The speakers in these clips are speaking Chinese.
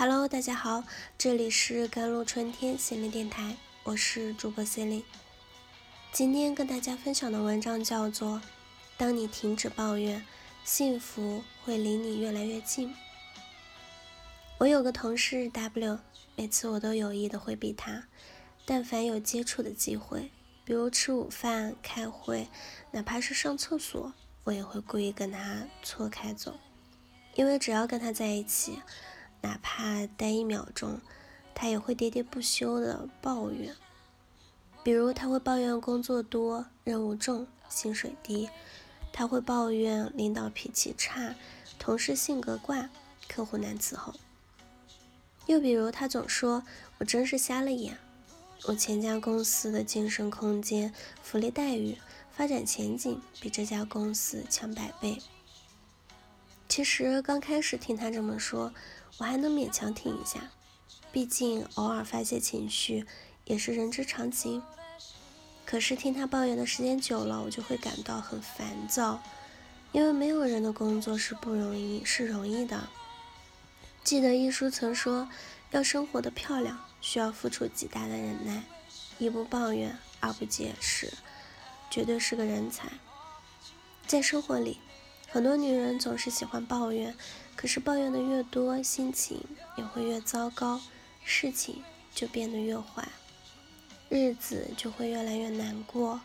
Hello，大家好，这里是甘露春天心灵电台，我是主播 c e l i n e 今天跟大家分享的文章叫做《当你停止抱怨，幸福会离你越来越近》。我有个同事 W，每次我都有意的回避他，但凡有接触的机会，比如吃午饭、开会，哪怕是上厕所，我也会故意跟他错开走，因为只要跟他在一起。哪怕待一秒钟，他也会喋喋不休的抱怨。比如，他会抱怨工作多、任务重、薪水低；他会抱怨领导脾气差、同事性格怪、客户难伺候。又比如，他总说：“我真是瞎了眼，我前家公司的晋升空间、福利待遇、发展前景比这家公司强百倍。”其实刚开始听他这么说，我还能勉强听一下，毕竟偶尔发泄情绪也是人之常情。可是听他抱怨的时间久了，我就会感到很烦躁，因为没有人的工作是不容易，是容易的。记得一书曾说，要生活的漂亮，需要付出极大的忍耐。一不抱怨，二不解释，绝对是个人才。在生活里。很多女人总是喜欢抱怨，可是抱怨的越多，心情也会越糟糕，事情就变得越坏，日子就会越来越难过。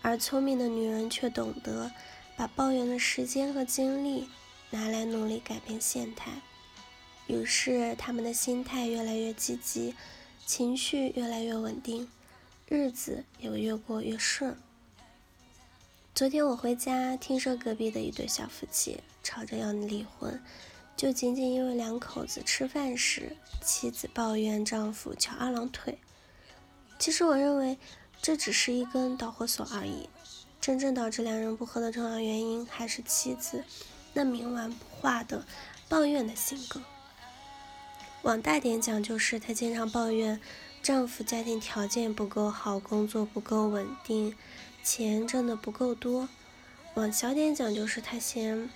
而聪明的女人却懂得把抱怨的时间和精力拿来努力改变现态，于是她们的心态越来越积极，情绪越来越稳定，日子也越过越顺。昨天我回家，听说隔壁的一对小夫妻吵着要离婚，就仅仅因为两口子吃饭时，妻子抱怨丈夫翘二郎腿。其实我认为这只是一根导火索而已，真正导致两人不和的重要原因还是妻子那冥顽不化的抱怨的性格。往大点讲，就是她经常抱怨丈夫家庭条件不够好，工作不够稳定。钱挣的不够多，往小点讲就是她嫌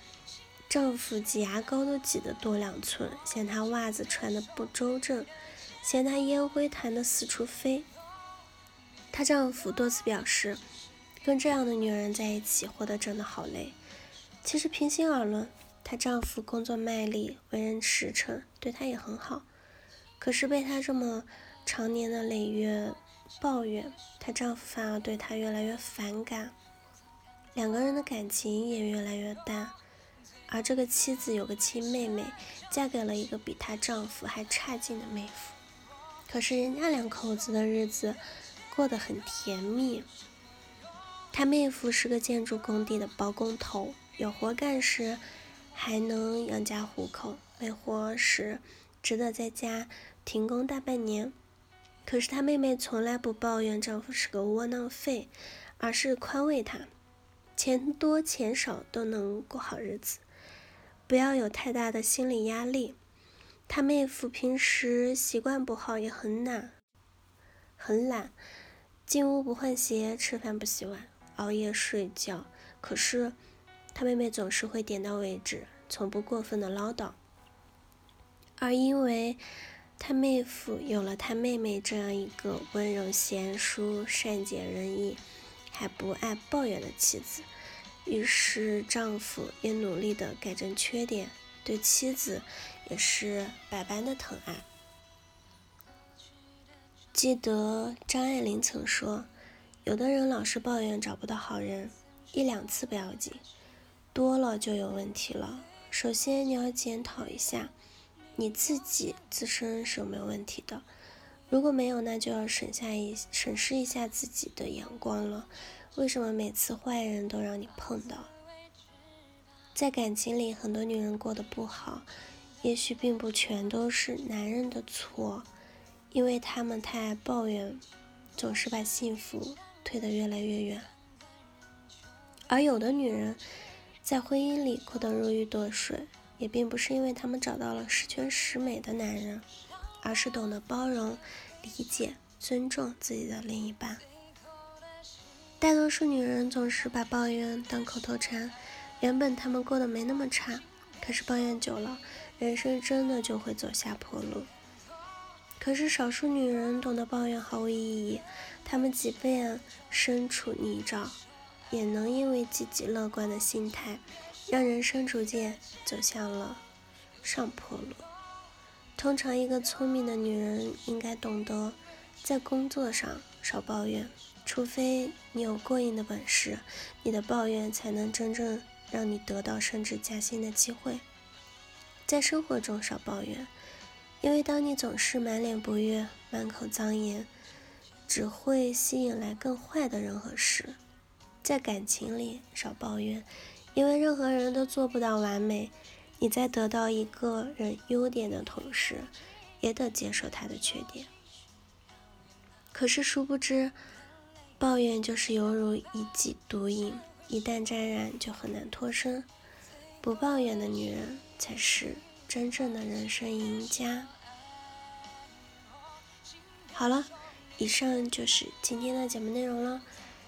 丈夫挤牙膏都挤得多两寸，嫌她袜子穿的不周正，嫌她烟灰弹得四处飞。她丈夫多次表示，跟这样的女人在一起活得真的好累。其实平心而论，她丈夫工作卖力，为人实诚，对她也很好。可是被她这么常年的累月。抱怨，她丈夫反而对她越来越反感，两个人的感情也越来越淡。而这个妻子有个亲妹妹，嫁给了一个比她丈夫还差劲的妹夫。可是人家两口子的日子过得很甜蜜。她妹夫是个建筑工地的包工头，有活干时还能养家糊口，没活时只得在家停工大半年。可是她妹妹从来不抱怨丈夫是个窝囊废，而是宽慰他，钱多钱少都能过好日子，不要有太大的心理压力。她妹夫平时习惯不好，也很懒，很懒，进屋不换鞋，吃饭不洗碗，熬夜睡觉。可是她妹妹总是会点到为止，从不过分的唠叨，而因为。他妹夫有了他妹妹这样一个温柔贤淑、善解人意、还不爱抱怨的妻子，于是丈夫也努力的改正缺点，对妻子也是百般的疼爱。记得张爱玲曾说：“有的人老是抱怨找不到好人，一两次不要紧，多了就有问题了。首先你要检讨一下。”你自己自身是没有问题的？如果没有，那就要审下一审视一下自己的眼光了。为什么每次坏人都让你碰到？在感情里，很多女人过得不好，也许并不全都是男人的错，因为他们太爱抱怨，总是把幸福推得越来越远。而有的女人，在婚姻里过得如鱼得水。也并不是因为他们找到了十全十美的男人，而是懂得包容、理解、尊重自己的另一半。大多数女人总是把抱怨当口头禅，原本她们过得没那么差，可是抱怨久了，人生真的就会走下坡路。可是少数女人懂得抱怨毫无意义，她们即便身处泥沼，也能因为积极乐观的心态，让人生逐渐走向了上坡路。通常，一个聪明的女人应该懂得在工作上少抱怨，除非你有过硬的本事，你的抱怨才能真正让你得到升职加薪的机会。在生活中少抱怨，因为当你总是满脸不悦、满口脏言，只会吸引来更坏的人和事。在感情里少抱怨，因为任何人都做不到完美。你在得到一个人优点的同时，也得接受他的缺点。可是殊不知，抱怨就是犹如一剂毒瘾，一旦沾染就很难脱身。不抱怨的女人才是真正的人生赢家。好了，以上就是今天的节目内容了。